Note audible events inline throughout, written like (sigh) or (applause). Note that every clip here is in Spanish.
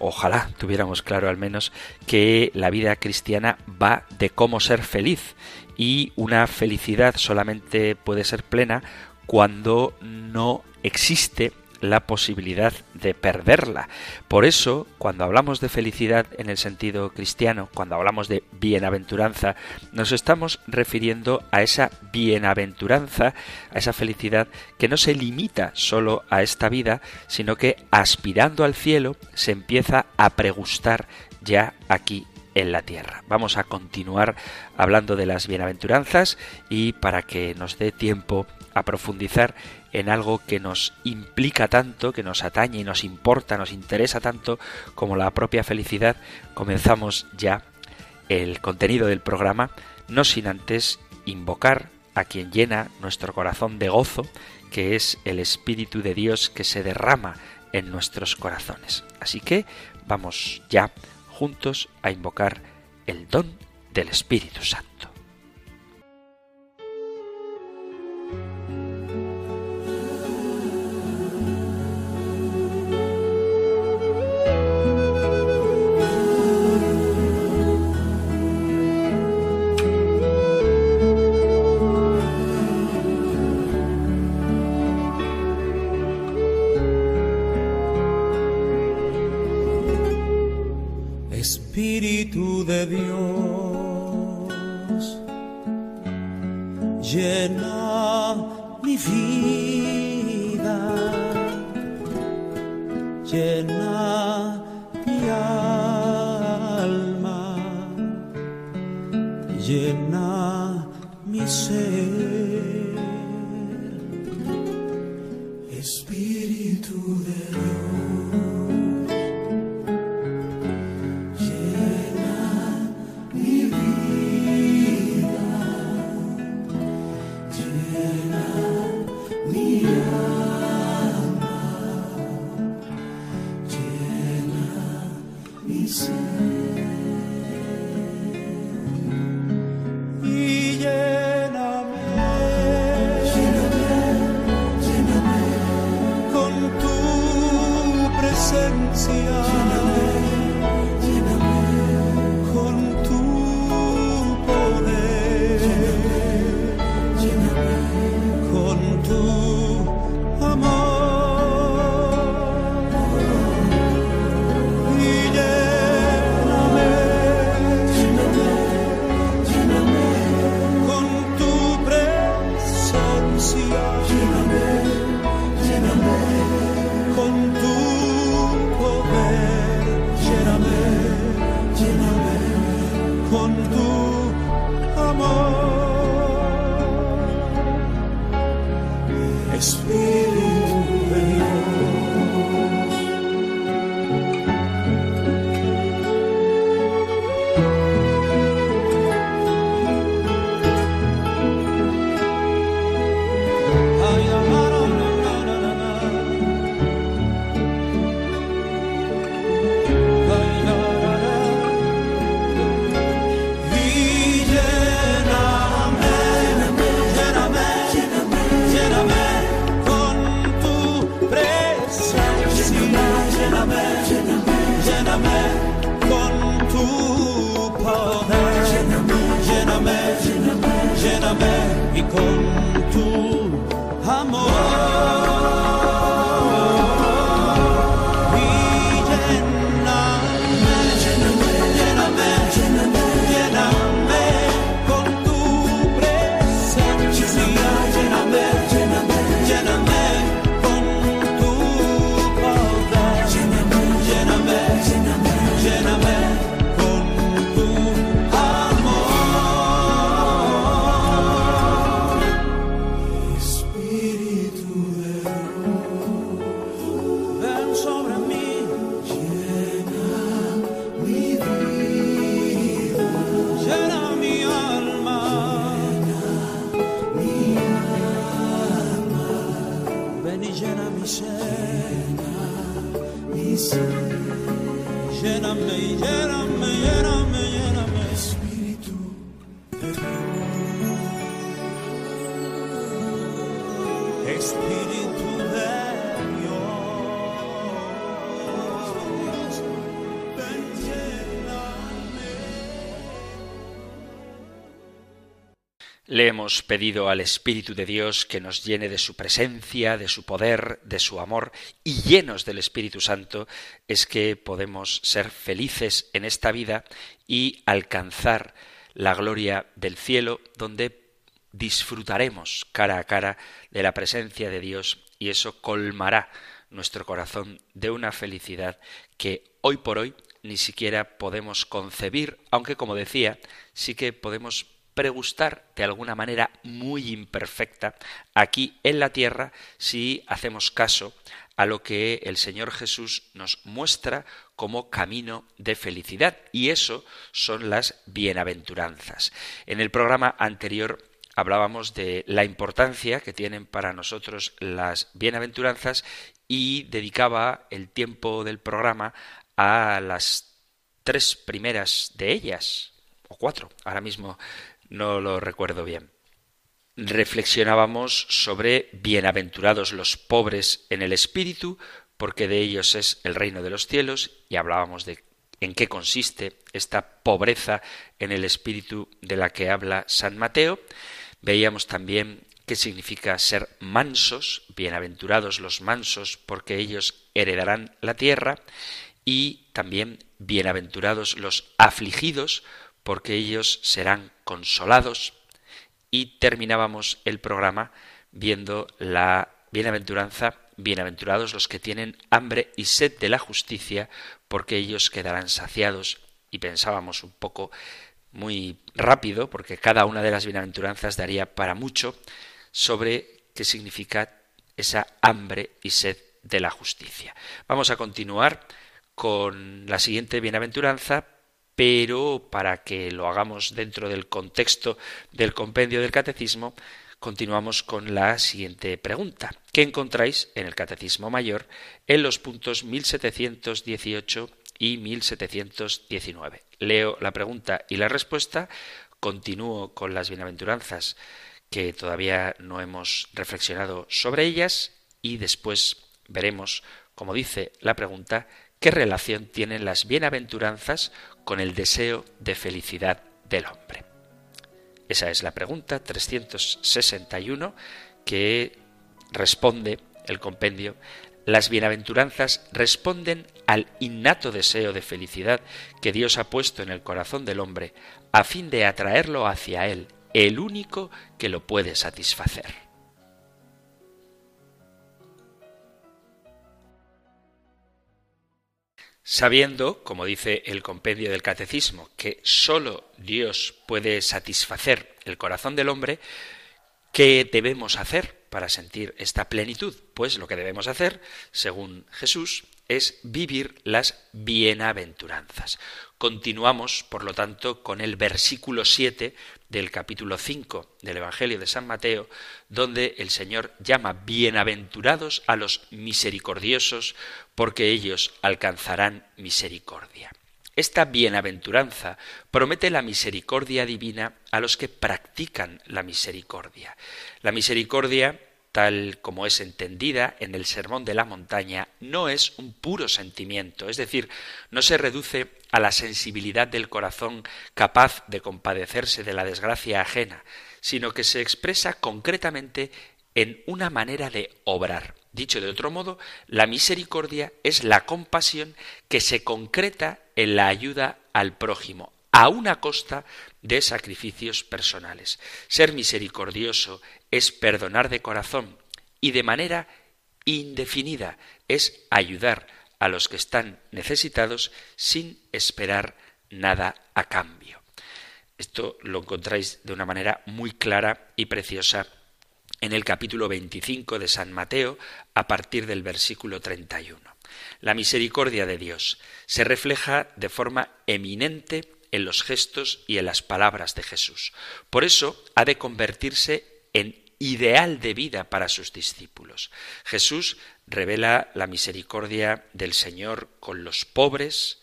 ojalá tuviéramos claro al menos que la vida cristiana va de cómo ser feliz. Y una felicidad solamente puede ser plena cuando no existe la posibilidad de perderla. Por eso, cuando hablamos de felicidad en el sentido cristiano, cuando hablamos de bienaventuranza, nos estamos refiriendo a esa bienaventuranza, a esa felicidad que no se limita solo a esta vida, sino que aspirando al cielo se empieza a pregustar ya aquí en la tierra. Vamos a continuar hablando de las bienaventuranzas y para que nos dé tiempo a profundizar en algo que nos implica tanto, que nos atañe y nos importa, nos interesa tanto como la propia felicidad, comenzamos ya el contenido del programa, no sin antes invocar a quien llena nuestro corazón de gozo, que es el Espíritu de Dios que se derrama en nuestros corazones. Así que vamos ya juntos a invocar el don del Espíritu Santo. Le hemos pedido al Espíritu de Dios que nos llene de su presencia, de su poder, de su amor, y llenos del Espíritu Santo es que podemos ser felices en esta vida y alcanzar la gloria del cielo, donde disfrutaremos cara a cara de la presencia de Dios y eso colmará nuestro corazón de una felicidad que hoy por hoy ni siquiera podemos concebir, aunque como decía, sí que podemos pregustar de alguna manera muy imperfecta aquí en la tierra si hacemos caso a lo que el Señor Jesús nos muestra como camino de felicidad. Y eso son las bienaventuranzas. En el programa anterior hablábamos de la importancia que tienen para nosotros las bienaventuranzas y dedicaba el tiempo del programa a las tres primeras de ellas, o cuatro, ahora mismo no lo recuerdo bien. Reflexionábamos sobre bienaventurados los pobres en el espíritu, porque de ellos es el reino de los cielos, y hablábamos de en qué consiste esta pobreza en el espíritu de la que habla San Mateo. Veíamos también qué significa ser mansos, bienaventurados los mansos, porque ellos heredarán la tierra, y también bienaventurados los afligidos, porque ellos serán consolados. Y terminábamos el programa viendo la bienaventuranza, bienaventurados los que tienen hambre y sed de la justicia, porque ellos quedarán saciados. Y pensábamos un poco muy rápido, porque cada una de las bienaventuranzas daría para mucho, sobre qué significa esa hambre y sed de la justicia. Vamos a continuar con la siguiente bienaventuranza, pero para que lo hagamos dentro del contexto del compendio del catecismo, continuamos con la siguiente pregunta. ¿Qué encontráis en el catecismo mayor en los puntos 1718 y 1719? Leo la pregunta y la respuesta, continúo con las bienaventuranzas que todavía no hemos reflexionado sobre ellas y después veremos, como dice la pregunta, ¿Qué relación tienen las bienaventuranzas con el deseo de felicidad del hombre? Esa es la pregunta 361 que responde el compendio. Las bienaventuranzas responden al innato deseo de felicidad que Dios ha puesto en el corazón del hombre a fin de atraerlo hacia Él, el único que lo puede satisfacer. Sabiendo, como dice el compendio del Catecismo, que sólo Dios puede satisfacer el corazón del hombre, ¿qué debemos hacer para sentir esta plenitud? Pues lo que debemos hacer, según Jesús, es vivir las bienaventuranzas. Continuamos, por lo tanto, con el versículo 7 del capítulo 5 del Evangelio de San Mateo, donde el Señor llama bienaventurados a los misericordiosos, porque ellos alcanzarán misericordia. Esta bienaventuranza promete la misericordia divina a los que practican la misericordia. La misericordia tal como es entendida en el Sermón de la Montaña, no es un puro sentimiento, es decir, no se reduce a la sensibilidad del corazón capaz de compadecerse de la desgracia ajena, sino que se expresa concretamente en una manera de obrar. Dicho de otro modo, la misericordia es la compasión que se concreta en la ayuda al prójimo, a una costa de sacrificios personales. Ser misericordioso es perdonar de corazón y de manera indefinida es ayudar a los que están necesitados sin esperar nada a cambio. Esto lo encontráis de una manera muy clara y preciosa en el capítulo 25 de San Mateo a partir del versículo 31. La misericordia de Dios se refleja de forma eminente en los gestos y en las palabras de Jesús. Por eso ha de convertirse en ideal de vida para sus discípulos. Jesús revela la misericordia del Señor con los pobres,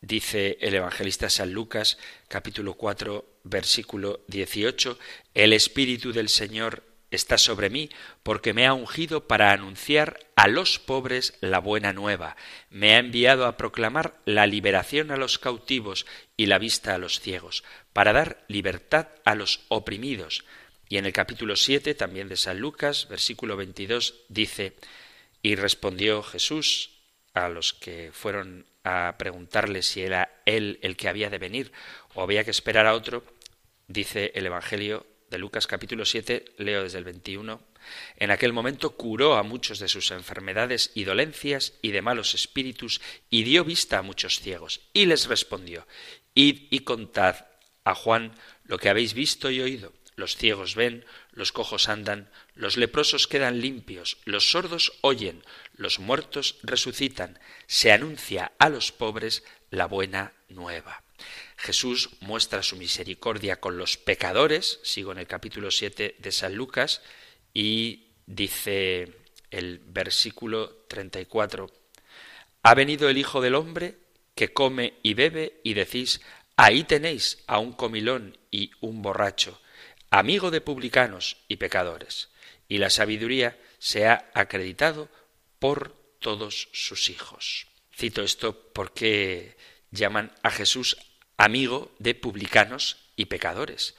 Dice el evangelista San Lucas capítulo 4 versículo 18, El Espíritu del Señor está sobre mí porque me ha ungido para anunciar a los pobres la buena nueva, me ha enviado a proclamar la liberación a los cautivos y la vista a los ciegos, para dar libertad a los oprimidos. Y en el capítulo 7 también de San Lucas, versículo 22, dice, y respondió Jesús a los que fueron a preguntarle si era él el que había de venir o había que esperar a otro, dice el Evangelio de Lucas capítulo 7, leo desde el 21, en aquel momento curó a muchos de sus enfermedades y dolencias y de malos espíritus y dio vista a muchos ciegos y les respondió, id y contad a Juan lo que habéis visto y oído. Los ciegos ven, los cojos andan, los leprosos quedan limpios, los sordos oyen, los muertos resucitan, se anuncia a los pobres la buena nueva. Jesús muestra su misericordia con los pecadores, sigo en el capítulo 7 de San Lucas, y dice el versículo 34, ha venido el Hijo del Hombre que come y bebe y decís, ahí tenéis a un comilón y un borracho, amigo de publicanos y pecadores, y la sabiduría se ha acreditado por todos sus hijos. Cito esto porque llaman a Jesús amigo de publicanos y pecadores.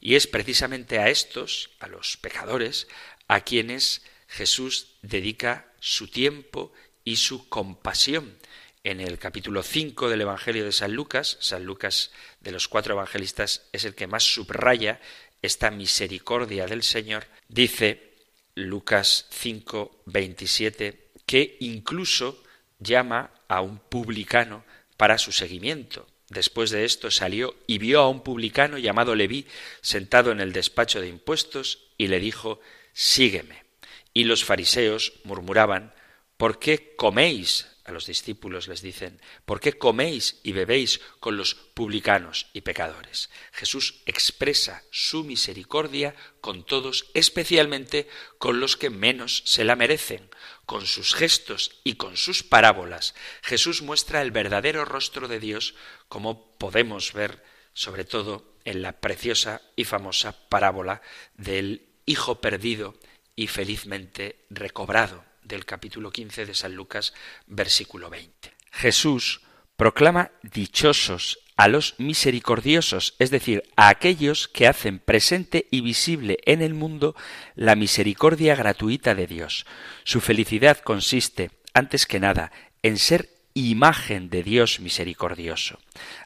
Y es precisamente a estos, a los pecadores, a quienes Jesús dedica su tiempo y su compasión. En el capítulo 5 del Evangelio de San Lucas, San Lucas de los cuatro evangelistas es el que más subraya esta misericordia del Señor, dice Lucas 5, 27, que incluso llama a un publicano para su seguimiento. Después de esto salió y vio a un publicano llamado Leví sentado en el despacho de impuestos y le dijo Sígueme. Y los fariseos murmuraban ¿Por qué coméis? A los discípulos les dicen ¿Por qué coméis y bebéis con los publicanos y pecadores? Jesús expresa su misericordia con todos, especialmente con los que menos se la merecen, con sus gestos y con sus parábolas, Jesús muestra el verdadero rostro de Dios, como podemos ver sobre todo en la preciosa y famosa parábola del Hijo perdido y felizmente recobrado del capítulo 15 de San Lucas, versículo 20. Jesús proclama dichosos a los misericordiosos, es decir, a aquellos que hacen presente y visible en el mundo la misericordia gratuita de Dios. Su felicidad consiste, antes que nada, en ser imagen de Dios misericordioso.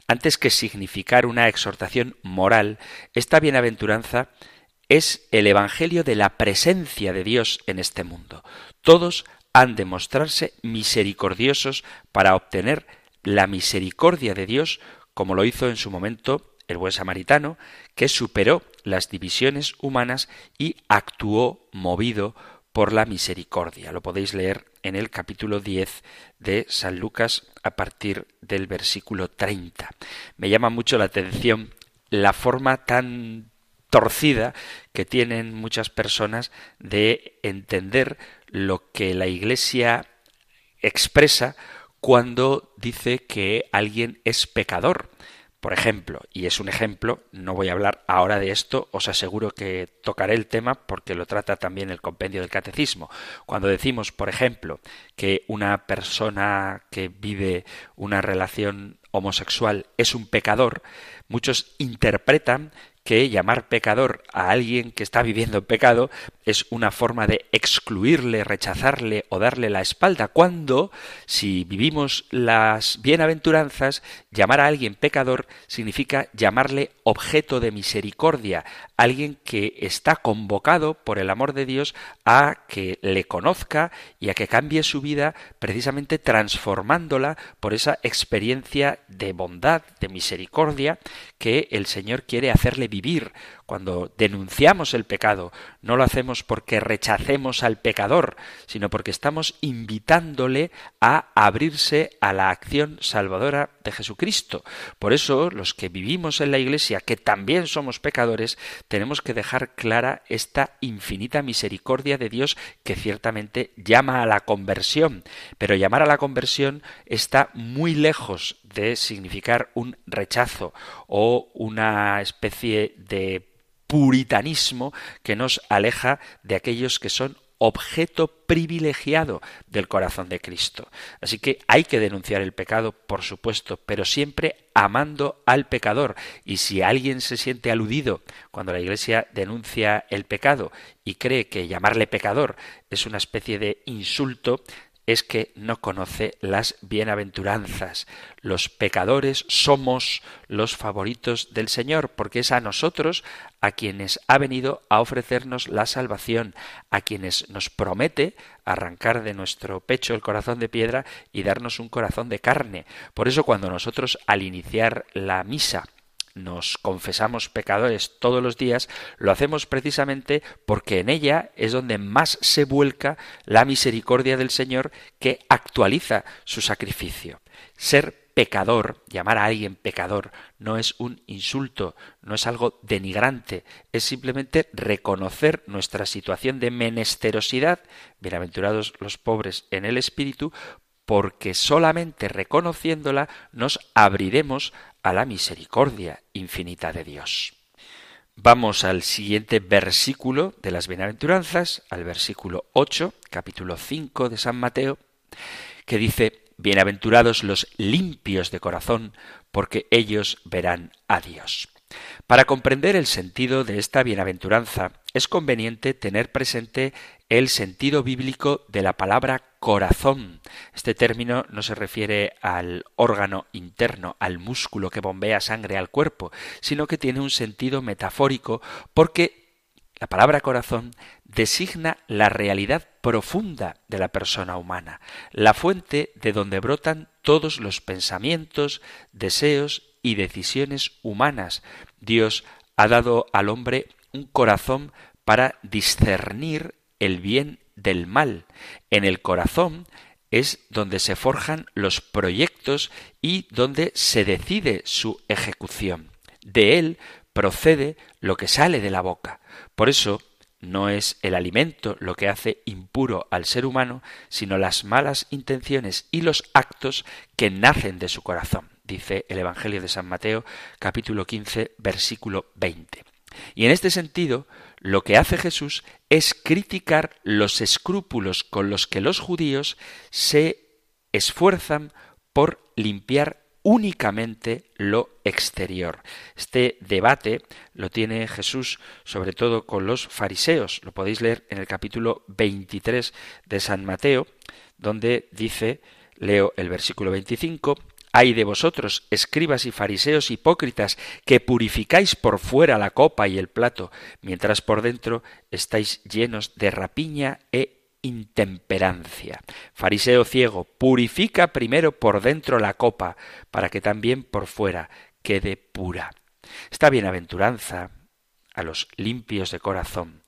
Antes que significar una exhortación moral, esta bienaventuranza es el Evangelio de la presencia de Dios en este mundo. Todos han de mostrarse misericordiosos para obtener la misericordia de Dios como lo hizo en su momento el buen samaritano, que superó las divisiones humanas y actuó movido por la misericordia. Lo podéis leer en el capítulo 10 de San Lucas a partir del versículo 30. Me llama mucho la atención la forma tan torcida que tienen muchas personas de entender lo que la Iglesia expresa cuando dice que alguien es pecador. Por ejemplo, y es un ejemplo, no voy a hablar ahora de esto, os aseguro que tocaré el tema porque lo trata también el compendio del catecismo. Cuando decimos, por ejemplo, que una persona que vive una relación homosexual es un pecador, muchos interpretan que llamar pecador a alguien que está viviendo en pecado es una forma de excluirle, rechazarle o darle la espalda, cuando si vivimos las bienaventuranzas, llamar a alguien pecador significa llamarle objeto de misericordia, alguien que está convocado por el amor de Dios a que le conozca y a que cambie su vida precisamente transformándola por esa experiencia de bondad, de misericordia que el Señor quiere hacerle vivir Cuando denunciamos el pecado, no lo hacemos porque rechacemos al pecador, sino porque estamos invitándole a abrirse a la acción salvadora de Jesucristo. Por eso, los que vivimos en la Iglesia, que también somos pecadores, tenemos que dejar clara esta infinita misericordia de Dios que ciertamente llama a la conversión. Pero llamar a la conversión está muy lejos de significar un rechazo o una especie de puritanismo que nos aleja de aquellos que son objeto privilegiado del corazón de Cristo. Así que hay que denunciar el pecado, por supuesto, pero siempre amando al pecador. Y si alguien se siente aludido cuando la Iglesia denuncia el pecado y cree que llamarle pecador es una especie de insulto, es que no conoce las bienaventuranzas. Los pecadores somos los favoritos del Señor, porque es a nosotros a quienes ha venido a ofrecernos la salvación, a quienes nos promete arrancar de nuestro pecho el corazón de piedra y darnos un corazón de carne. Por eso cuando nosotros al iniciar la misa nos confesamos pecadores todos los días, lo hacemos precisamente porque en ella es donde más se vuelca la misericordia del Señor que actualiza su sacrificio. Ser pecador, llamar a alguien pecador, no es un insulto, no es algo denigrante, es simplemente reconocer nuestra situación de menesterosidad, bienaventurados los pobres en el espíritu, porque solamente reconociéndola nos abriremos a la misericordia infinita de Dios. Vamos al siguiente versículo de las bienaventuranzas, al versículo 8, capítulo 5 de San Mateo, que dice, Bienaventurados los limpios de corazón, porque ellos verán a Dios. Para comprender el sentido de esta bienaventuranza es conveniente tener presente el sentido bíblico de la palabra corazón. Este término no se refiere al órgano interno, al músculo que bombea sangre al cuerpo, sino que tiene un sentido metafórico porque la palabra corazón designa la realidad profunda de la persona humana, la fuente de donde brotan todos los pensamientos, deseos y decisiones humanas. Dios ha dado al hombre un corazón para discernir el bien del mal. En el corazón es donde se forjan los proyectos y donde se decide su ejecución. De él procede lo que sale de la boca. Por eso no es el alimento lo que hace impuro al ser humano, sino las malas intenciones y los actos que nacen de su corazón, dice el Evangelio de San Mateo capítulo 15 versículo 20. Y en este sentido, lo que hace Jesús es criticar los escrúpulos con los que los judíos se esfuerzan por limpiar únicamente lo exterior. Este debate lo tiene Jesús sobre todo con los fariseos. Lo podéis leer en el capítulo 23 de San Mateo, donde dice, leo el versículo 25, Ay de vosotros, escribas y fariseos hipócritas, que purificáis por fuera la copa y el plato, mientras por dentro estáis llenos de rapiña e intemperancia. Fariseo ciego, purifica primero por dentro la copa, para que también por fuera quede pura. Esta bienaventuranza a los limpios de corazón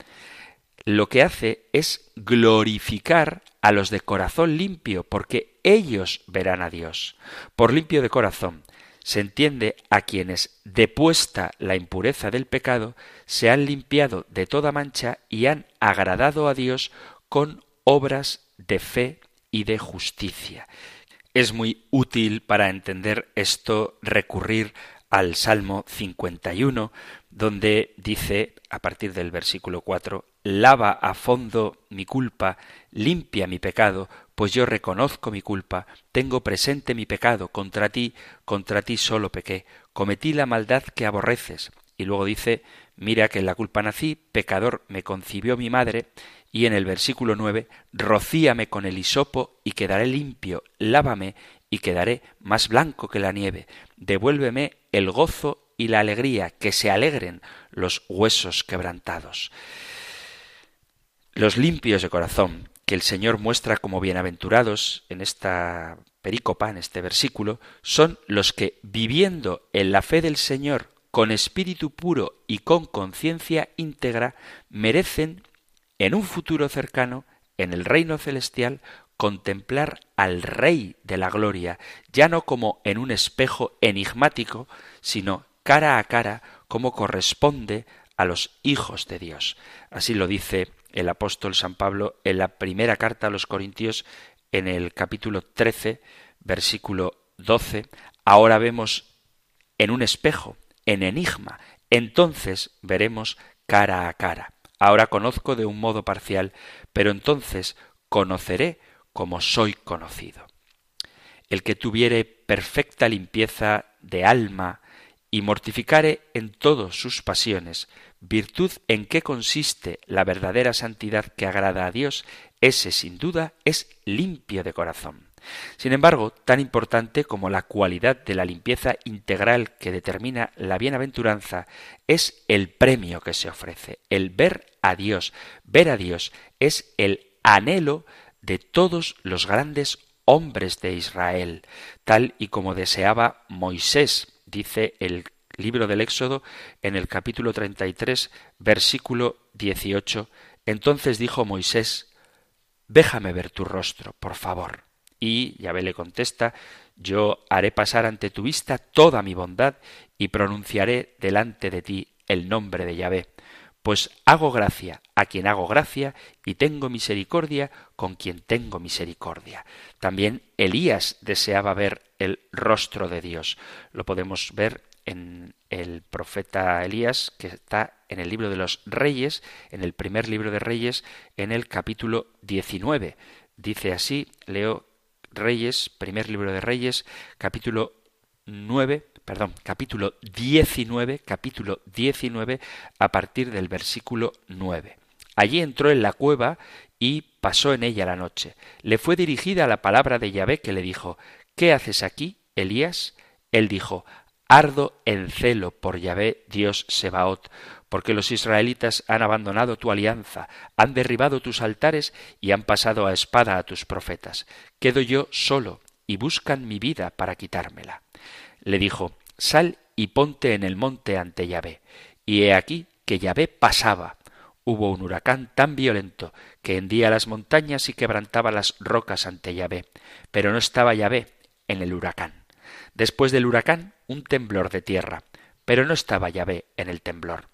lo que hace es glorificar a los de corazón limpio, porque ellos verán a Dios. Por limpio de corazón se entiende a quienes, depuesta la impureza del pecado, se han limpiado de toda mancha y han agradado a Dios con obras de fe y de justicia. Es muy útil para entender esto recurrir al Salmo 51, donde dice, a partir del versículo 4, lava a fondo mi culpa, limpia mi pecado, pues yo reconozco mi culpa, tengo presente mi pecado, contra ti, contra ti solo pequé, cometí la maldad que aborreces. Y luego dice, mira que en la culpa nací, pecador me concibió mi madre, y en el versículo nueve, rocíame con el hisopo y quedaré limpio, lávame y quedaré más blanco que la nieve, devuélveme el gozo y la alegría, que se alegren los huesos quebrantados. Los limpios de corazón, que el Señor muestra como bienaventurados en esta perícopa, en este versículo, son los que, viviendo en la fe del Señor con espíritu puro y con conciencia íntegra, merecen en un futuro cercano, en el reino celestial, contemplar al Rey de la Gloria, ya no como en un espejo enigmático, sino cara a cara, como corresponde a los hijos de Dios. Así lo dice el apóstol San Pablo en la primera carta a los Corintios, en el capítulo 13, versículo 12. Ahora vemos en un espejo, en enigma, entonces veremos cara a cara. Ahora conozco de un modo parcial, pero entonces conoceré como soy conocido. El que tuviere perfecta limpieza de alma y mortificare en todos sus pasiones, virtud en que consiste la verdadera santidad que agrada a Dios, ese sin duda es limpio de corazón. Sin embargo, tan importante como la cualidad de la limpieza integral que determina la bienaventuranza es el premio que se ofrece, el ver a Dios. Ver a Dios es el anhelo de todos los grandes hombres de Israel, tal y como deseaba Moisés, dice el libro del Éxodo en el capítulo 33, versículo 18. Entonces dijo Moisés, Déjame ver tu rostro, por favor. Y Yahvé le contesta, Yo haré pasar ante tu vista toda mi bondad y pronunciaré delante de ti el nombre de Yahvé pues hago gracia a quien hago gracia y tengo misericordia con quien tengo misericordia. También Elías deseaba ver el rostro de Dios. Lo podemos ver en el profeta Elías, que está en el libro de los Reyes, en el primer libro de Reyes, en el capítulo 19. Dice así, leo Reyes, primer libro de Reyes, capítulo 9, perdón, capítulo 19, capítulo 19, a partir del versículo 9. Allí entró en la cueva y pasó en ella la noche. Le fue dirigida la palabra de Yahvé que le dijo, ¿Qué haces aquí, Elías? Él dijo, Ardo en celo por Yahvé Dios Sebaot, porque los israelitas han abandonado tu alianza, han derribado tus altares y han pasado a espada a tus profetas. Quedo yo solo y buscan mi vida para quitármela le dijo, Sal y ponte en el monte ante Yahvé. Y he aquí que Yahvé pasaba. Hubo un huracán tan violento que hendía las montañas y quebrantaba las rocas ante Yahvé. Pero no estaba Yahvé en el huracán. Después del huracán, un temblor de tierra. Pero no estaba Yahvé en el temblor.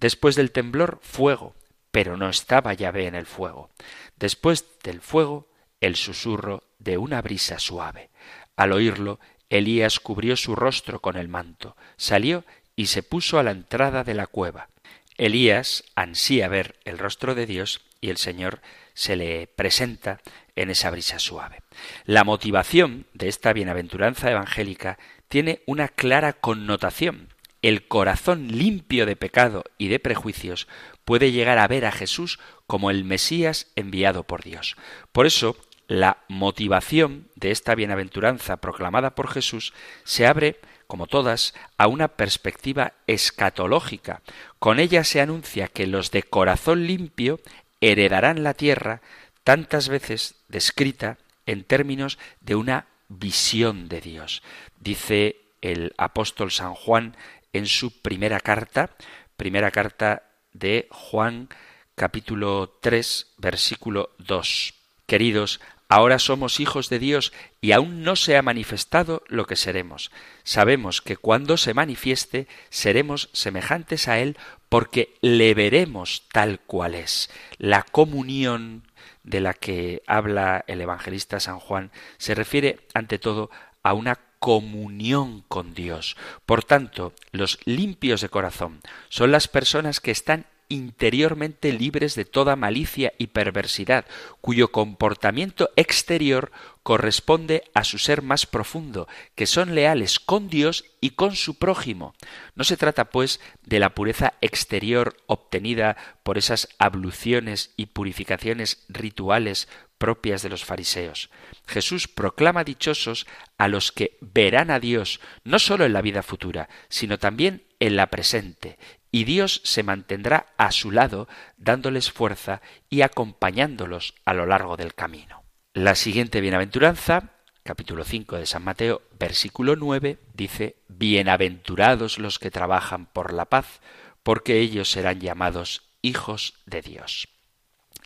Después del temblor, fuego. Pero no estaba Yahvé en el fuego. Después del fuego, el susurro de una brisa suave. Al oírlo, Elías cubrió su rostro con el manto, salió y se puso a la entrada de la cueva. Elías ansía ver el rostro de Dios y el Señor se le presenta en esa brisa suave. La motivación de esta bienaventuranza evangélica tiene una clara connotación. El corazón limpio de pecado y de prejuicios puede llegar a ver a Jesús como el Mesías enviado por Dios. Por eso la motivación de esta bienaventuranza proclamada por Jesús se abre, como todas, a una perspectiva escatológica. Con ella se anuncia que los de corazón limpio heredarán la tierra, tantas veces descrita en términos de una visión de Dios. Dice el apóstol San Juan en su primera carta, primera carta de Juan capítulo 3 versículo 2. Queridos, Ahora somos hijos de Dios y aún no se ha manifestado lo que seremos. Sabemos que cuando se manifieste seremos semejantes a Él porque le veremos tal cual es. La comunión de la que habla el evangelista San Juan se refiere ante todo a una comunión con Dios. Por tanto, los limpios de corazón son las personas que están interiormente libres de toda malicia y perversidad, cuyo comportamiento exterior corresponde a su ser más profundo, que son leales con Dios y con su prójimo. No se trata, pues, de la pureza exterior obtenida por esas abluciones y purificaciones rituales propias de los fariseos. Jesús proclama dichosos a los que verán a Dios no sólo en la vida futura, sino también en la presente, y Dios se mantendrá a su lado dándoles fuerza y acompañándolos a lo largo del camino. La siguiente bienaventuranza capítulo 5 de San Mateo, versículo 9, dice, Bienaventurados los que trabajan por la paz, porque ellos serán llamados hijos de Dios.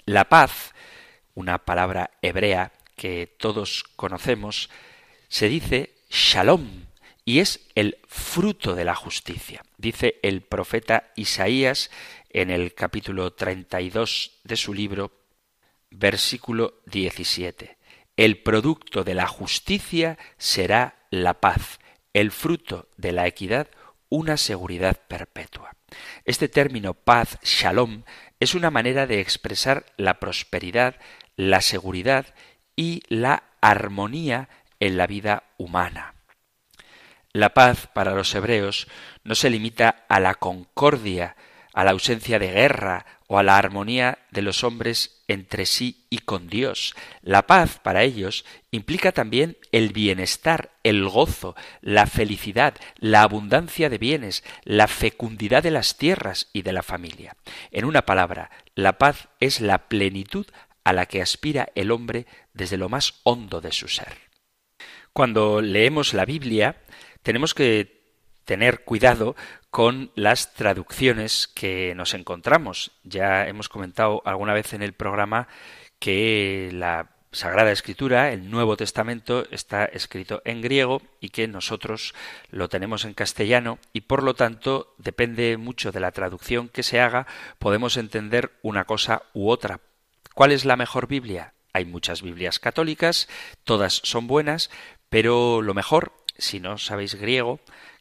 La paz, una palabra hebrea que todos conocemos, se dice shalom y es el fruto de la justicia. Dice el profeta Isaías en el capítulo 32 de su libro, versículo 17. El producto de la justicia será la paz, el fruto de la equidad una seguridad perpetua. Este término paz, shalom, es una manera de expresar la prosperidad, la seguridad y la armonía en la vida humana. La paz para los hebreos no se limita a la concordia, a la ausencia de guerra o a la armonía de los hombres entre sí y con Dios. La paz para ellos implica también el bienestar, el gozo, la felicidad, la abundancia de bienes, la fecundidad de las tierras y de la familia. En una palabra, la paz es la plenitud a la que aspira el hombre desde lo más hondo de su ser. Cuando leemos la Biblia, tenemos que tener cuidado con las traducciones que nos encontramos. Ya hemos comentado alguna vez en el programa que la Sagrada Escritura, el Nuevo Testamento, está escrito en griego y que nosotros lo tenemos en castellano y por lo tanto depende mucho de la traducción que se haga, podemos entender una cosa u otra. ¿Cuál es la mejor Biblia? Hay muchas Biblias católicas, todas son buenas, pero lo mejor, si no sabéis griego,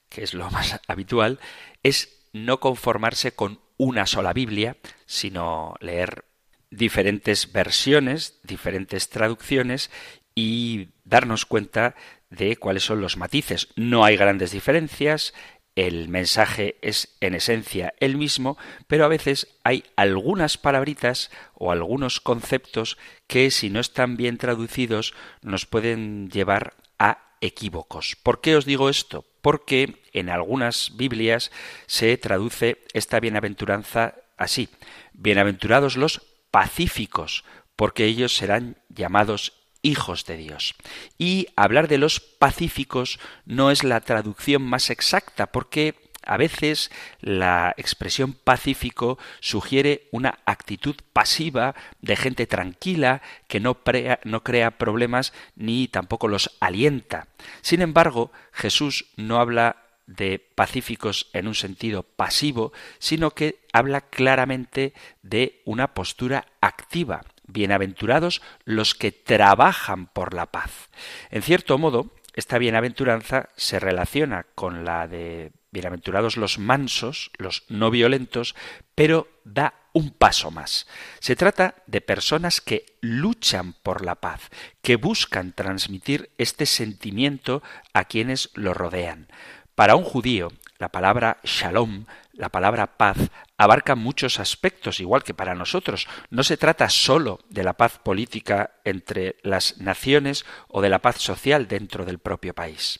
que es lo (laughs) más habitual, es no conformarse con una sola Biblia, sino leer diferentes versiones, diferentes traducciones y darnos cuenta de cuáles son los matices. No hay grandes diferencias, el mensaje es en esencia el mismo, pero a veces hay algunas palabritas o algunos conceptos que si no están bien traducidos nos pueden llevar a equívocos. ¿Por qué os digo esto? Porque en algunas Biblias se traduce esta bienaventuranza así. Bienaventurados los pacíficos, porque ellos serán llamados hijos de Dios. Y hablar de los pacíficos no es la traducción más exacta, porque a veces la expresión pacífico sugiere una actitud pasiva de gente tranquila que no, crea problemas ni tampoco los alienta. Sin embargo, Jesús no habla de pacíficos en un sentido pasivo, sino que habla claramente de una postura activa. Bienaventurados los que trabajan por la paz. En cierto modo, esta bienaventuranza se relaciona con la de bienaventurados los mansos, los no violentos, pero da un paso más. Se trata de personas que luchan por la paz, que buscan transmitir este sentimiento a quienes lo rodean. Para un judío, la palabra shalom, la palabra paz, abarca muchos aspectos, igual que para nosotros. No se trata sólo de la paz política entre las naciones o de la paz social dentro del propio país,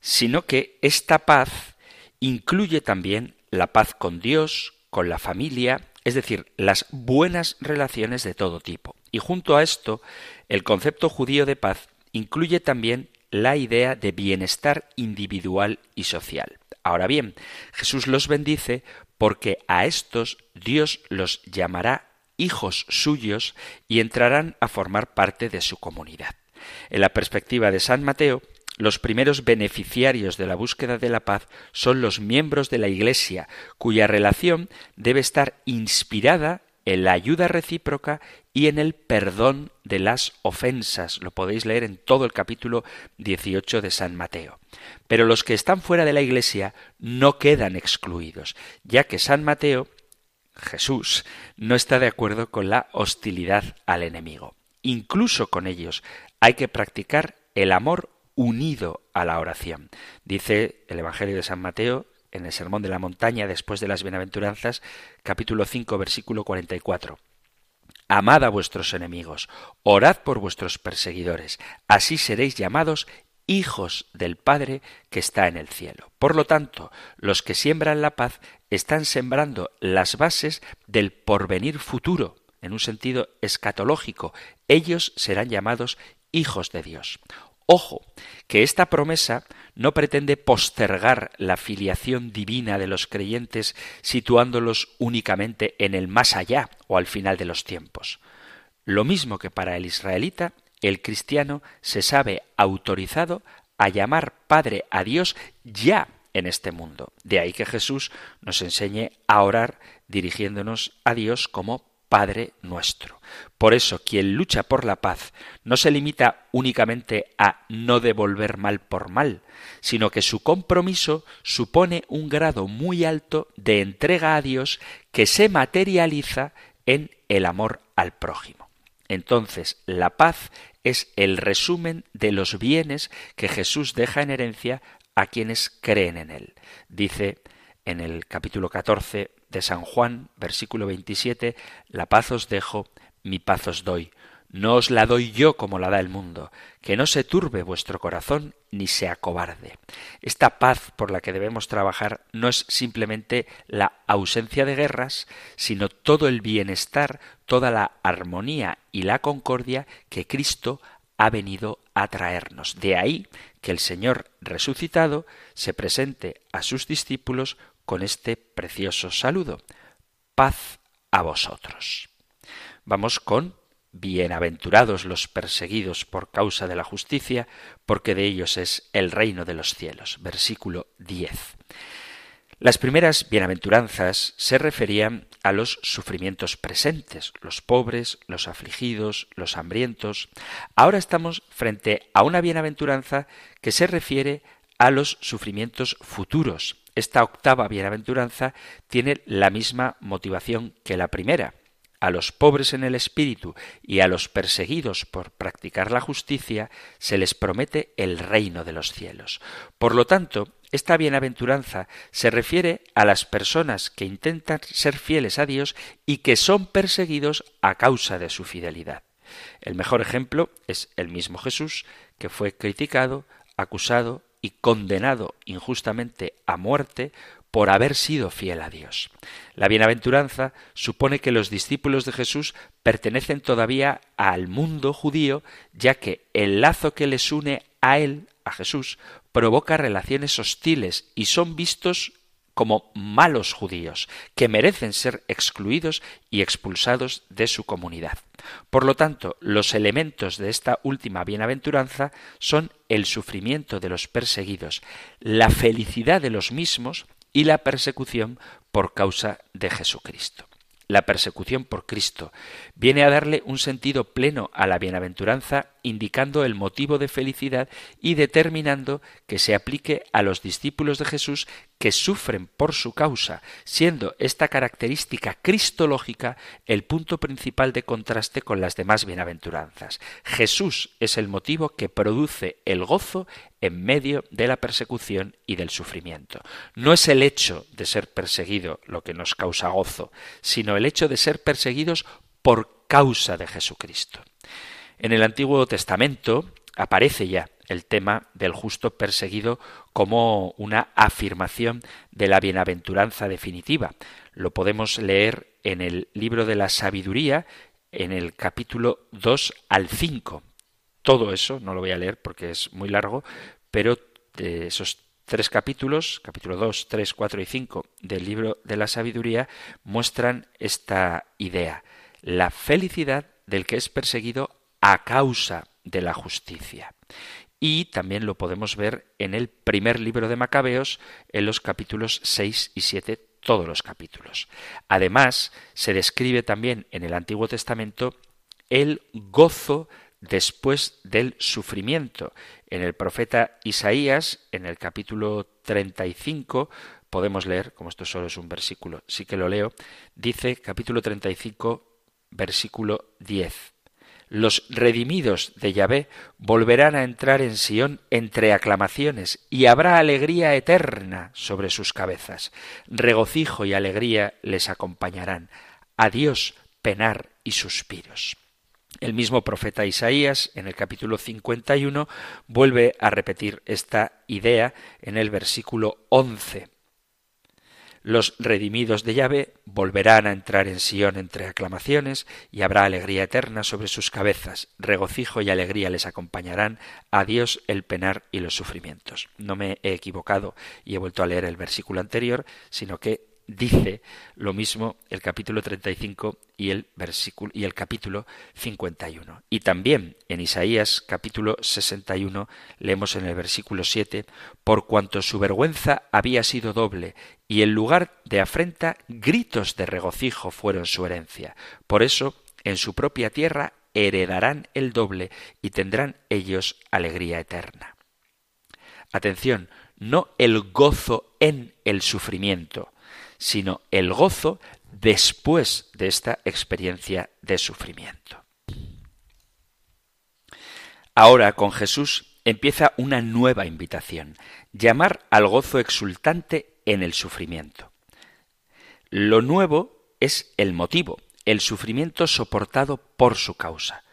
sino que esta paz incluye también la paz con Dios, con la familia, es decir, las buenas relaciones de todo tipo. Y junto a esto, el concepto judío de paz incluye también la idea de bienestar individual y social. Ahora bien, Jesús los bendice porque a estos Dios los llamará hijos suyos y entrarán a formar parte de su comunidad. En la perspectiva de San Mateo, los primeros beneficiarios de la búsqueda de la paz son los miembros de la Iglesia, cuya relación debe estar inspirada en la ayuda recíproca y en el perdón de las ofensas. Lo podéis leer en todo el capítulo 18 de San Mateo. Pero los que están fuera de la Iglesia no quedan excluidos, ya que San Mateo, Jesús, no está de acuerdo con la hostilidad al enemigo. Incluso con ellos hay que practicar el amor unido a la oración. Dice el Evangelio de San Mateo en el Sermón de la Montaña después de las Bienaventuranzas, capítulo 5, versículo 44. Amad a vuestros enemigos, orad por vuestros perseguidores, así seréis llamados hijos del Padre que está en el cielo. Por lo tanto, los que siembran la paz están sembrando las bases del porvenir futuro, en un sentido escatológico. Ellos serán llamados hijos de Dios. Ojo, que esta promesa no pretende postergar la filiación divina de los creyentes situándolos únicamente en el más allá o al final de los tiempos. Lo mismo que para el israelita, el cristiano se sabe autorizado a llamar Padre a Dios ya en este mundo. De ahí que Jesús nos enseñe a orar dirigiéndonos a Dios como Padre nuestro. Por eso, quien lucha por la paz no se limita únicamente a no devolver mal por mal, sino que su compromiso supone un grado muy alto de entrega a Dios que se materializa en el amor al prójimo. Entonces, la paz es el resumen de los bienes que Jesús deja en herencia a quienes creen en él. Dice en el capítulo 14 de San Juan, versículo 27, La paz os dejo, mi paz os doy. No os la doy yo como la da el mundo, que no se turbe vuestro corazón ni se acobarde. Esta paz por la que debemos trabajar no es simplemente la ausencia de guerras, sino todo el bienestar, toda la armonía y la concordia que Cristo ha venido a traernos. De ahí que el Señor resucitado se presente a sus discípulos con este precioso saludo. Paz a vosotros. Vamos con Bienaventurados los perseguidos por causa de la justicia, porque de ellos es el reino de los cielos. Versículo 10. Las primeras bienaventuranzas se referían a los sufrimientos presentes, los pobres, los afligidos, los hambrientos. Ahora estamos frente a una bienaventuranza que se refiere a los sufrimientos futuros, esta octava bienaventuranza tiene la misma motivación que la primera. A los pobres en el espíritu y a los perseguidos por practicar la justicia se les promete el reino de los cielos. Por lo tanto, esta bienaventuranza se refiere a las personas que intentan ser fieles a Dios y que son perseguidos a causa de su fidelidad. El mejor ejemplo es el mismo Jesús, que fue criticado, acusado y condenado injustamente a muerte por haber sido fiel a Dios. La bienaventuranza supone que los discípulos de Jesús pertenecen todavía al mundo judío, ya que el lazo que les une a él, a Jesús, provoca relaciones hostiles y son vistos como malos judíos, que merecen ser excluidos y expulsados de su comunidad. Por lo tanto, los elementos de esta última bienaventuranza son el sufrimiento de los perseguidos, la felicidad de los mismos y la persecución por causa de Jesucristo la persecución por Cristo, viene a darle un sentido pleno a la bienaventuranza, indicando el motivo de felicidad y determinando que se aplique a los discípulos de Jesús que sufren por su causa, siendo esta característica cristológica el punto principal de contraste con las demás bienaventuranzas. Jesús es el motivo que produce el gozo en medio de la persecución y del sufrimiento. No es el hecho de ser perseguido lo que nos causa gozo, sino el hecho de ser perseguidos por causa de Jesucristo. En el Antiguo Testamento aparece ya el tema del justo perseguido como una afirmación de la bienaventuranza definitiva. Lo podemos leer en el libro de la sabiduría, en el capítulo 2 al 5. Todo eso, no lo voy a leer porque es muy largo, pero de esos tres capítulos, capítulo 2, 3, 4 y 5 del libro de la sabiduría, muestran esta idea, la felicidad del que es perseguido a causa de la justicia. Y también lo podemos ver en el primer libro de Macabeos, en los capítulos 6 y 7, todos los capítulos. Además, se describe también en el Antiguo Testamento el gozo después del sufrimiento. En el profeta Isaías, en el capítulo 35, podemos leer, como esto solo es un versículo, sí que lo leo, dice capítulo 35, versículo 10. Los redimidos de Yahvé volverán a entrar en Sión entre aclamaciones, y habrá alegría eterna sobre sus cabezas. Regocijo y alegría les acompañarán. Adiós, penar y suspiros. El mismo profeta Isaías, en el capítulo 51, vuelve a repetir esta idea en el versículo 11. Los redimidos de Yahvé volverán a entrar en Sion entre aclamaciones y habrá alegría eterna sobre sus cabezas. Regocijo y alegría les acompañarán. A Dios el penar y los sufrimientos. No me he equivocado y he vuelto a leer el versículo anterior, sino que dice lo mismo el capítulo 35 y el versículo y el capítulo 51. Y también en Isaías capítulo 61 leemos en el versículo 7 por cuanto su vergüenza había sido doble y en lugar de afrenta gritos de regocijo fueron su herencia. Por eso en su propia tierra heredarán el doble y tendrán ellos alegría eterna. Atención, no el gozo en el sufrimiento, sino el gozo después de esta experiencia de sufrimiento. Ahora con Jesús empieza una nueva invitación, llamar al gozo exultante en el sufrimiento. Lo nuevo es el motivo, el sufrimiento soportado por su causa.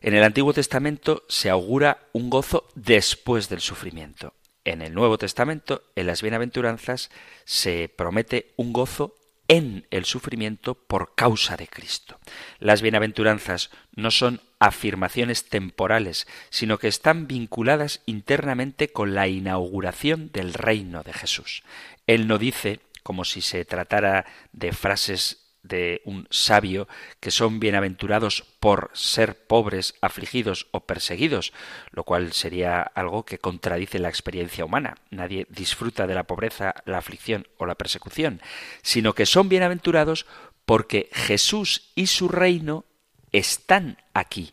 En el Antiguo Testamento se augura un gozo después del sufrimiento en el Nuevo Testamento, en las bienaventuranzas, se promete un gozo en el sufrimiento por causa de Cristo. Las bienaventuranzas no son afirmaciones temporales, sino que están vinculadas internamente con la inauguración del reino de Jesús. Él no dice, como si se tratara de frases de un sabio que son bienaventurados por ser pobres, afligidos o perseguidos, lo cual sería algo que contradice la experiencia humana. Nadie disfruta de la pobreza, la aflicción o la persecución, sino que son bienaventurados porque Jesús y su reino están aquí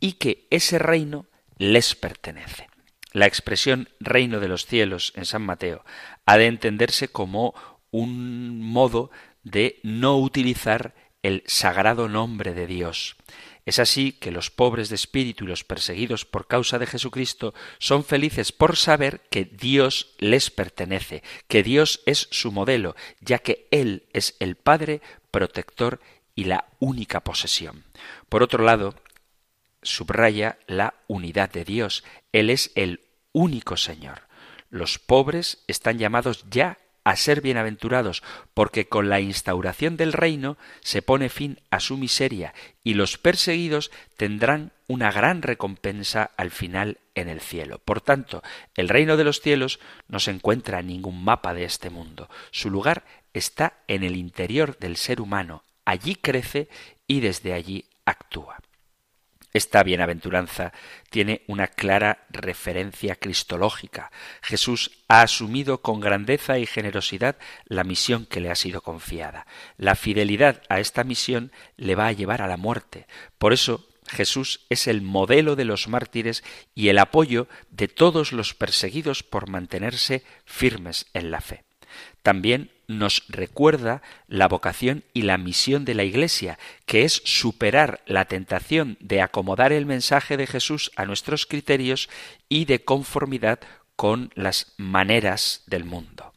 y que ese reino les pertenece. La expresión reino de los cielos en San Mateo ha de entenderse como un modo de no utilizar el sagrado nombre de Dios. Es así que los pobres de espíritu y los perseguidos por causa de Jesucristo son felices por saber que Dios les pertenece, que Dios es su modelo, ya que Él es el Padre, protector y la única posesión. Por otro lado, subraya la unidad de Dios. Él es el único Señor. Los pobres están llamados ya a ser bienaventurados, porque con la instauración del reino se pone fin a su miseria y los perseguidos tendrán una gran recompensa al final en el cielo. Por tanto, el reino de los cielos no se encuentra en ningún mapa de este mundo. Su lugar está en el interior del ser humano. Allí crece y desde allí actúa. Esta bienaventuranza tiene una clara referencia cristológica. Jesús ha asumido con grandeza y generosidad la misión que le ha sido confiada. La fidelidad a esta misión le va a llevar a la muerte. Por eso Jesús es el modelo de los mártires y el apoyo de todos los perseguidos por mantenerse firmes en la fe. También nos recuerda la vocación y la misión de la Iglesia, que es superar la tentación de acomodar el mensaje de Jesús a nuestros criterios y de conformidad con las maneras del mundo.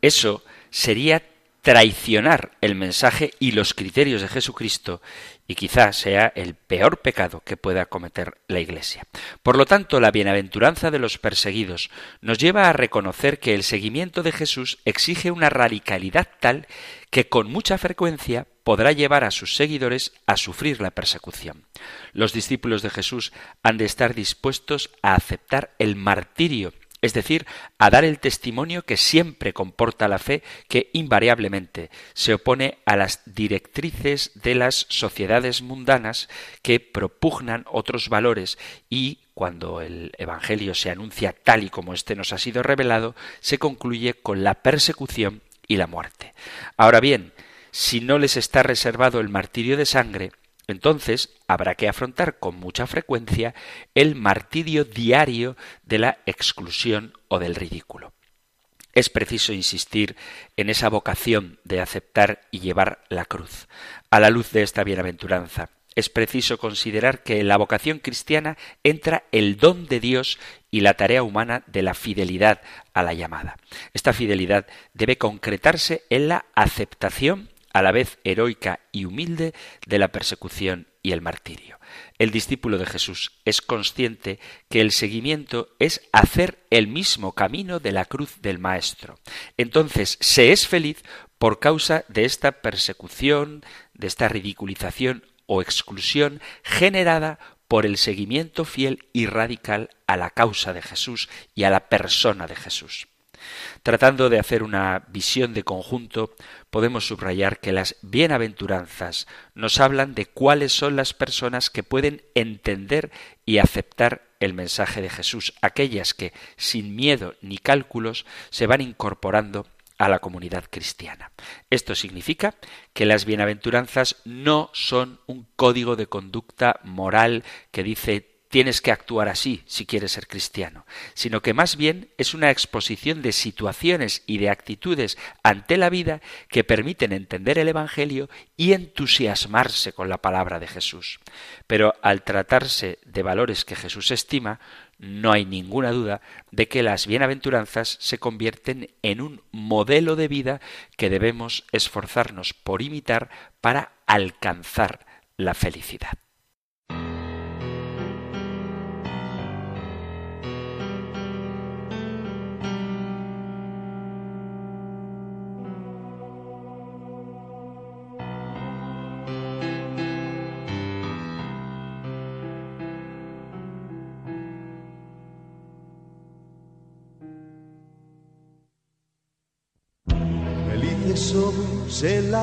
Eso sería traicionar el mensaje y los criterios de Jesucristo y quizá sea el peor pecado que pueda cometer la Iglesia. Por lo tanto, la bienaventuranza de los perseguidos nos lleva a reconocer que el seguimiento de Jesús exige una radicalidad tal que con mucha frecuencia podrá llevar a sus seguidores a sufrir la persecución. Los discípulos de Jesús han de estar dispuestos a aceptar el martirio es decir, a dar el testimonio que siempre comporta la fe, que invariablemente se opone a las directrices de las sociedades mundanas que propugnan otros valores y cuando el Evangelio se anuncia tal y como éste nos ha sido revelado, se concluye con la persecución y la muerte. Ahora bien, si no les está reservado el martirio de sangre, entonces habrá que afrontar con mucha frecuencia el martirio diario de la exclusión o del ridículo. Es preciso insistir en esa vocación de aceptar y llevar la cruz. A la luz de esta bienaventuranza, es preciso considerar que en la vocación cristiana entra el don de Dios y la tarea humana de la fidelidad a la llamada. Esta fidelidad debe concretarse en la aceptación a la vez heroica y humilde de la persecución y el martirio. El discípulo de Jesús es consciente que el seguimiento es hacer el mismo camino de la cruz del Maestro. Entonces se es feliz por causa de esta persecución, de esta ridiculización o exclusión generada por el seguimiento fiel y radical a la causa de Jesús y a la persona de Jesús. Tratando de hacer una visión de conjunto, podemos subrayar que las bienaventuranzas nos hablan de cuáles son las personas que pueden entender y aceptar el mensaje de Jesús, aquellas que, sin miedo ni cálculos, se van incorporando a la comunidad cristiana. Esto significa que las bienaventuranzas no son un código de conducta moral que dice tienes que actuar así si quieres ser cristiano, sino que más bien es una exposición de situaciones y de actitudes ante la vida que permiten entender el Evangelio y entusiasmarse con la palabra de Jesús. Pero al tratarse de valores que Jesús estima, no hay ninguna duda de que las bienaventuranzas se convierten en un modelo de vida que debemos esforzarnos por imitar para alcanzar la felicidad.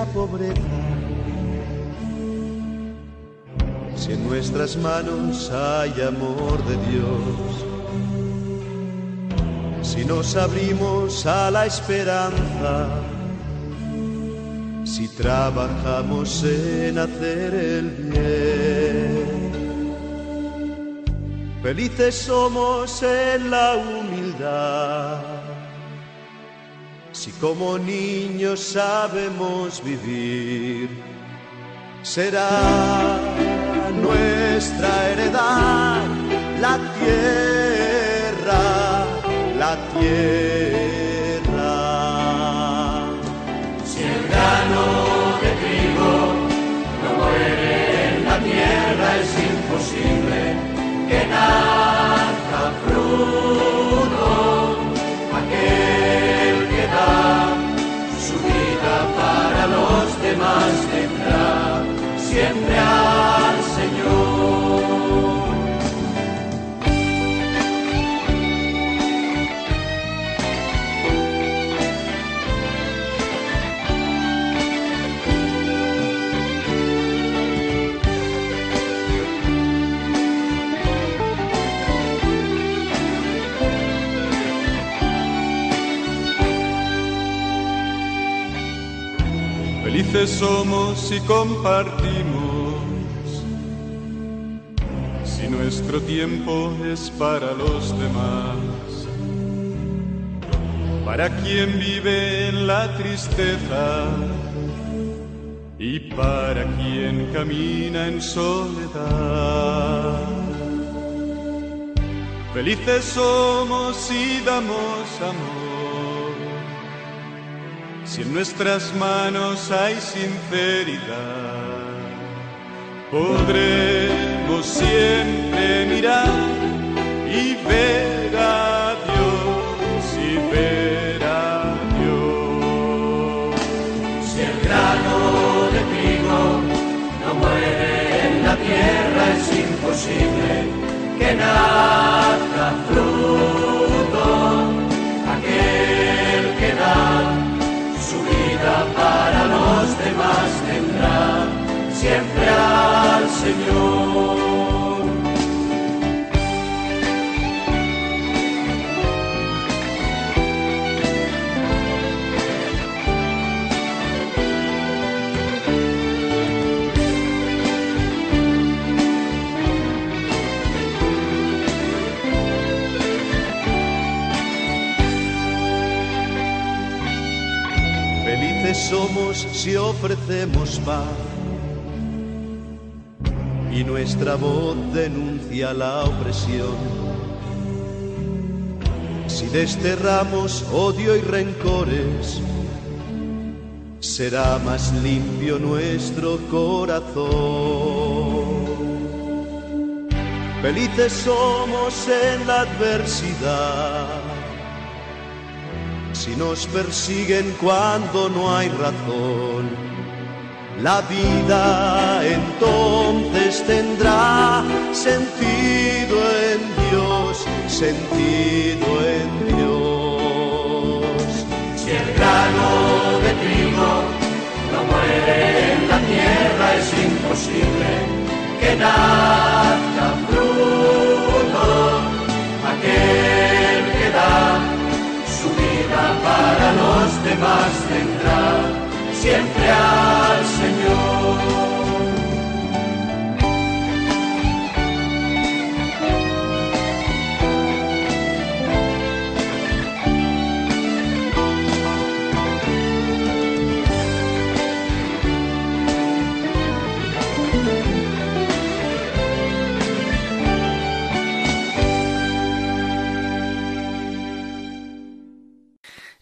Pobreza. Si en nuestras manos hay amor de Dios, si nos abrimos a la esperanza, si trabajamos en hacer el bien. Felices somos en la humildad si como niños sabemos vivir, será nuestra heredad la tierra, la tierra. Los Felices somos si compartimos, si nuestro tiempo es para los demás, para quien vive en la tristeza. Y para quien camina en soledad. Felices somos si damos amor si en nuestras manos hay sinceridad, podremos siempre mirar y ver a Dios y ver a Dios. Si el grano de trigo no muere en la tierra, es imposible que nazca siempre al Señor. somos si ofrecemos paz y nuestra voz denuncia la opresión. Si desterramos odio y rencores, será más limpio nuestro corazón. felices somos en la adversidad. Si nos persiguen cuando no hay razón, la vida entonces tendrá sentido en Dios, sentido en Dios. Si el grano de trigo no muere en la tierra, es imposible que nazca fruto aquel que da su vida para los demás tendrá siempre al Señor.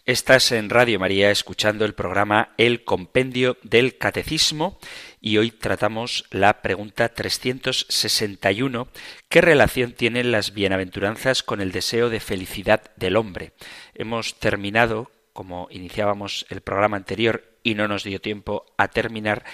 Estás en Radio María escuchando el programa El Compendio del Catecismo y hoy tratamos la pregunta 361. ¿Qué relación tienen las bienaventuranzas con el deseo de felicidad del hombre? Hemos terminado, como iniciábamos el programa anterior y no nos dio tiempo a terminar,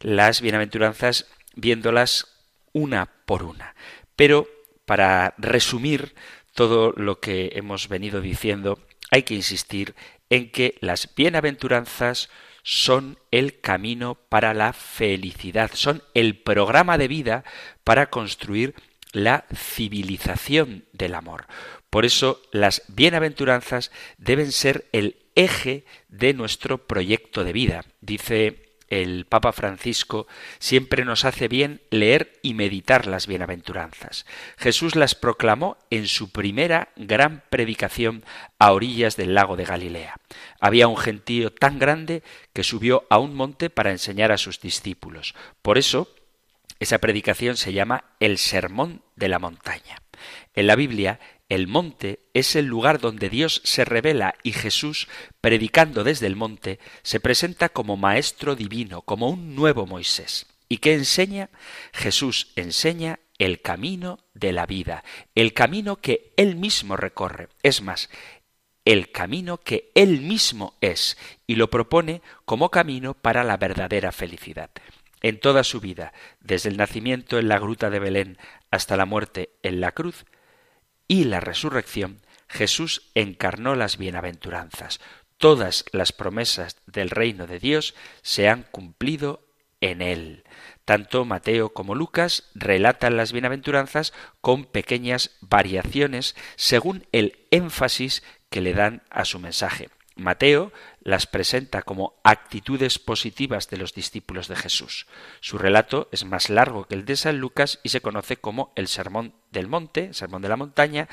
las bienaventuranzas viéndolas una por una. Pero para resumir todo lo que hemos venido diciendo, hay que insistir en que las bienaventuranzas son el camino para la felicidad, son el programa de vida para construir la civilización del amor. Por eso las bienaventuranzas deben ser el eje de nuestro proyecto de vida. Dice el Papa Francisco, siempre nos hace bien leer y meditar las bienaventuranzas. Jesús las proclamó en su primera gran predicación a orillas del lago de Galilea. Había un gentío tan grande que subió a un monte para enseñar a sus discípulos. Por eso, esa predicación se llama el Sermón de la Montaña. En la Biblia, el monte es el lugar donde Dios se revela y Jesús, predicando desde el monte, se presenta como Maestro Divino, como un nuevo Moisés. ¿Y qué enseña? Jesús enseña el camino de la vida, el camino que Él mismo recorre. Es más, el camino que Él mismo es y lo propone como camino para la verdadera felicidad. En toda su vida, desde el nacimiento en la gruta de Belén hasta la muerte en la cruz, y la resurrección, Jesús encarnó las bienaventuranzas. Todas las promesas del reino de Dios se han cumplido en él. Tanto Mateo como Lucas relatan las bienaventuranzas con pequeñas variaciones según el énfasis que le dan a su mensaje. Mateo las presenta como actitudes positivas de los discípulos de Jesús. Su relato es más largo que el de San Lucas y se conoce como el Sermón del Monte, Sermón de la Montaña,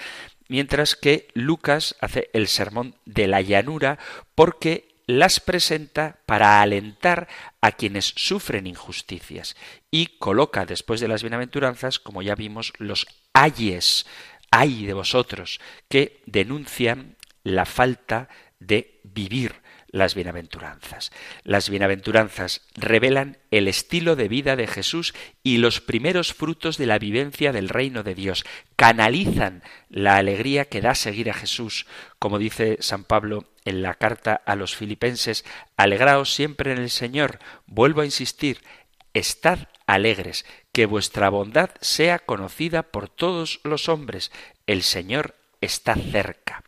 mientras que Lucas hace el Sermón de la Llanura porque las presenta para alentar a quienes sufren injusticias y coloca después de las bienaventuranzas, como ya vimos, los ayes, ay de vosotros, que denuncian la falta de vivir las bienaventuranzas. Las bienaventuranzas revelan el estilo de vida de Jesús y los primeros frutos de la vivencia del reino de Dios. Canalizan la alegría que da seguir a Jesús. Como dice San Pablo en la carta a los filipenses, alegraos siempre en el Señor. Vuelvo a insistir, estad alegres, que vuestra bondad sea conocida por todos los hombres. El Señor está cerca.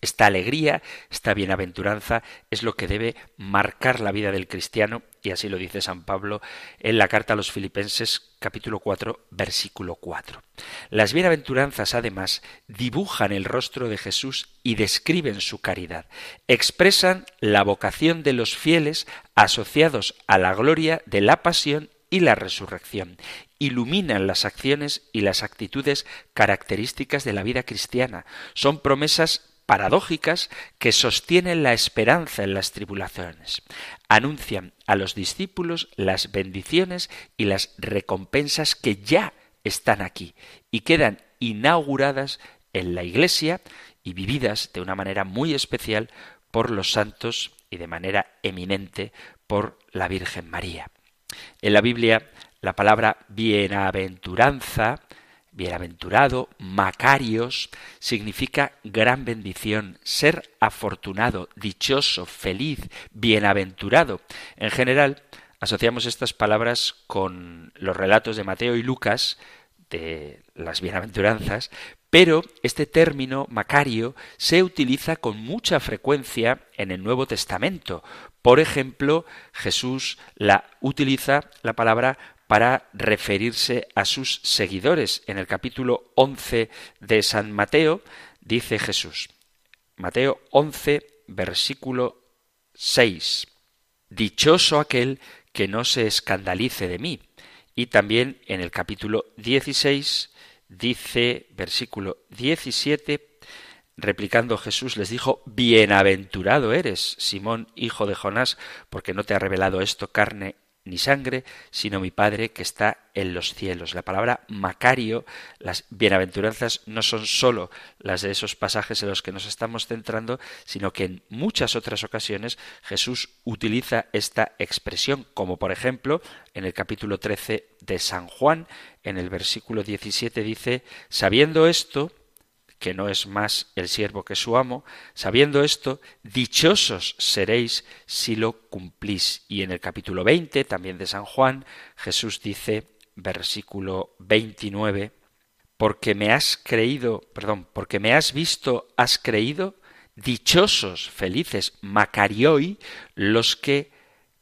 Esta alegría, esta bienaventuranza es lo que debe marcar la vida del cristiano y así lo dice San Pablo en la carta a los Filipenses capítulo 4 versículo 4. Las bienaventuranzas además dibujan el rostro de Jesús y describen su caridad, expresan la vocación de los fieles asociados a la gloria de la pasión y la resurrección. Iluminan las acciones y las actitudes características de la vida cristiana. Son promesas paradójicas que sostienen la esperanza en las tribulaciones. Anuncian a los discípulos las bendiciones y las recompensas que ya están aquí y quedan inauguradas en la Iglesia y vividas de una manera muy especial por los santos y de manera eminente por la Virgen María. En la Biblia la palabra bienaventuranza bienaventurado, Macarios, significa gran bendición, ser afortunado, dichoso, feliz, bienaventurado. En general, asociamos estas palabras con los relatos de Mateo y Lucas de las bienaventuranzas, pero este término Macario se utiliza con mucha frecuencia en el Nuevo Testamento. Por ejemplo, Jesús la utiliza la palabra para referirse a sus seguidores. En el capítulo 11 de San Mateo dice Jesús, Mateo 11, versículo 6, Dichoso aquel que no se escandalice de mí. Y también en el capítulo 16 dice, versículo 17, replicando Jesús les dijo, Bienaventurado eres, Simón, hijo de Jonás, porque no te ha revelado esto carne ni sangre, sino mi Padre que está en los cielos. La palabra Macario, las bienaventuranzas no son sólo las de esos pasajes en los que nos estamos centrando, sino que en muchas otras ocasiones Jesús utiliza esta expresión, como por ejemplo en el capítulo 13 de San Juan, en el versículo 17 dice, sabiendo esto, que no es más el siervo que su amo, sabiendo esto, dichosos seréis si lo cumplís. Y en el capítulo 20, también de San Juan, Jesús dice, versículo 29, porque me has creído, perdón, porque me has visto, has creído, dichosos, felices, macarioi, los que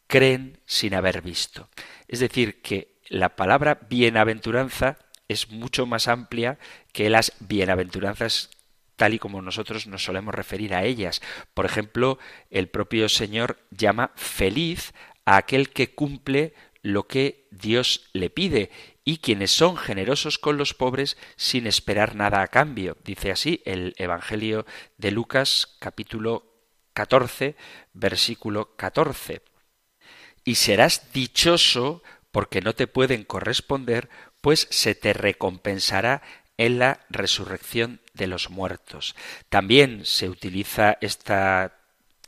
creen sin haber visto. Es decir, que la palabra bienaventuranza es mucho más amplia que las bienaventuranzas tal y como nosotros nos solemos referir a ellas. Por ejemplo, el propio Señor llama feliz a aquel que cumple lo que Dios le pide y quienes son generosos con los pobres sin esperar nada a cambio. Dice así el Evangelio de Lucas capítulo 14 versículo 14. Y serás dichoso porque no te pueden corresponder pues se te recompensará en la resurrección de los muertos. También se utiliza esta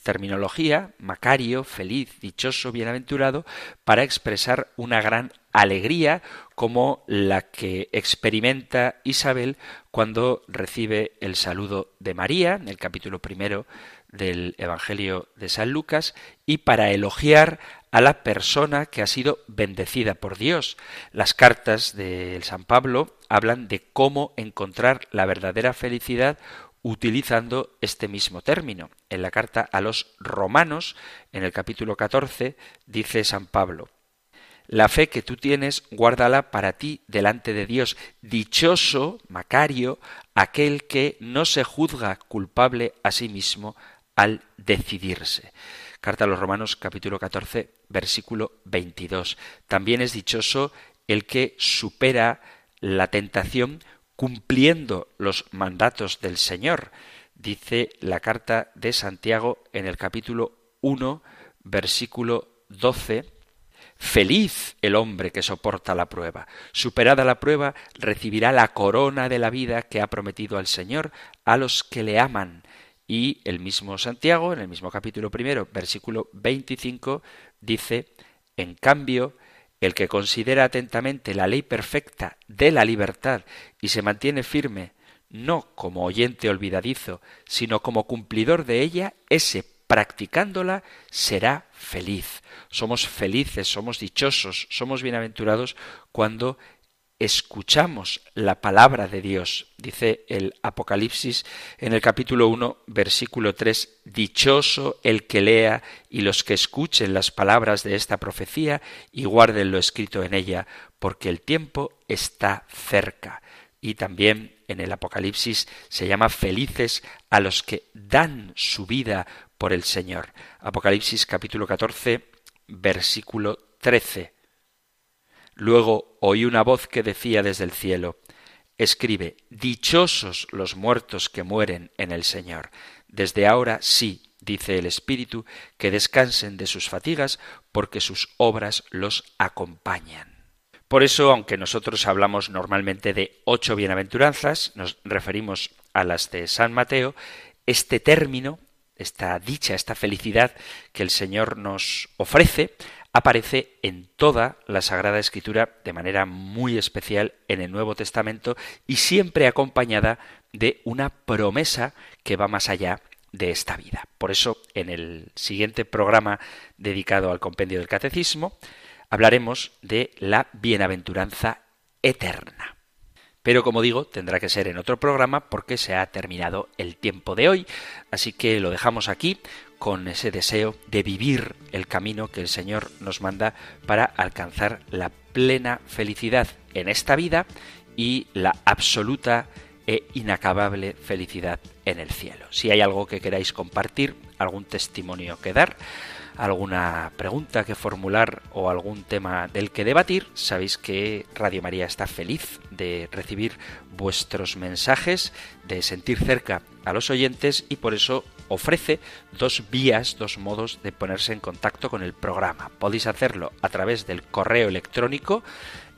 terminología, Macario, feliz, dichoso, bienaventurado, para expresar una gran alegría como la que experimenta Isabel cuando recibe el saludo de María, en el capítulo primero del Evangelio de San Lucas, y para elogiar a la persona que ha sido bendecida por Dios. Las cartas de San Pablo hablan de cómo encontrar la verdadera felicidad utilizando este mismo término. En la carta a los romanos, en el capítulo 14, dice San Pablo, la fe que tú tienes, guárdala para ti delante de Dios. Dichoso, Macario, aquel que no se juzga culpable a sí mismo al decidirse. Carta a los Romanos capítulo 14 versículo 22. También es dichoso el que supera la tentación cumpliendo los mandatos del Señor. Dice la carta de Santiago en el capítulo 1 versículo 12. Feliz el hombre que soporta la prueba. Superada la prueba, recibirá la corona de la vida que ha prometido al Señor a los que le aman. Y el mismo Santiago, en el mismo capítulo primero, versículo 25, dice, en cambio, el que considera atentamente la ley perfecta de la libertad y se mantiene firme, no como oyente olvidadizo, sino como cumplidor de ella, ese practicándola será feliz. Somos felices, somos dichosos, somos bienaventurados cuando escuchamos la palabra de Dios. Dice el Apocalipsis en el capítulo 1, versículo 3, Dichoso el que lea y los que escuchen las palabras de esta profecía y guarden lo escrito en ella, porque el tiempo está cerca. Y también en el Apocalipsis se llama felices a los que dan su vida por el Señor. Apocalipsis capítulo 14, versículo 13. Luego oí una voz que decía desde el cielo, Escribe, Dichosos los muertos que mueren en el Señor. Desde ahora sí, dice el Espíritu, que descansen de sus fatigas, porque sus obras los acompañan. Por eso, aunque nosotros hablamos normalmente de ocho bienaventuranzas, nos referimos a las de San Mateo, este término, esta dicha, esta felicidad que el Señor nos ofrece, aparece en toda la Sagrada Escritura de manera muy especial en el Nuevo Testamento y siempre acompañada de una promesa que va más allá de esta vida. Por eso, en el siguiente programa dedicado al compendio del catecismo, hablaremos de la bienaventuranza eterna. Pero como digo, tendrá que ser en otro programa porque se ha terminado el tiempo de hoy, así que lo dejamos aquí con ese deseo de vivir el camino que el Señor nos manda para alcanzar la plena felicidad en esta vida y la absoluta e inacabable felicidad en el cielo. Si hay algo que queráis compartir, algún testimonio que dar, alguna pregunta que formular o algún tema del que debatir, sabéis que Radio María está feliz de recibir vuestros mensajes, de sentir cerca a los oyentes y por eso ofrece dos vías, dos modos de ponerse en contacto con el programa. Podéis hacerlo a través del correo electrónico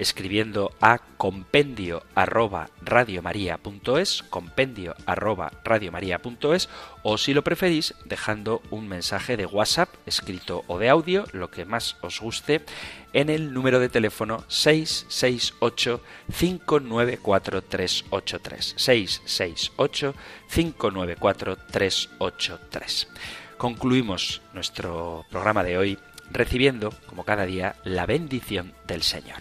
escribiendo a compendio arroba radiomaria.es, compendio arroba radiomaria.es o si lo preferís dejando un mensaje de WhatsApp escrito o de audio, lo que más os guste, en el número de teléfono 668 594 383 668 594 383. Concluimos nuestro programa de hoy recibiendo, como cada día, la bendición del Señor.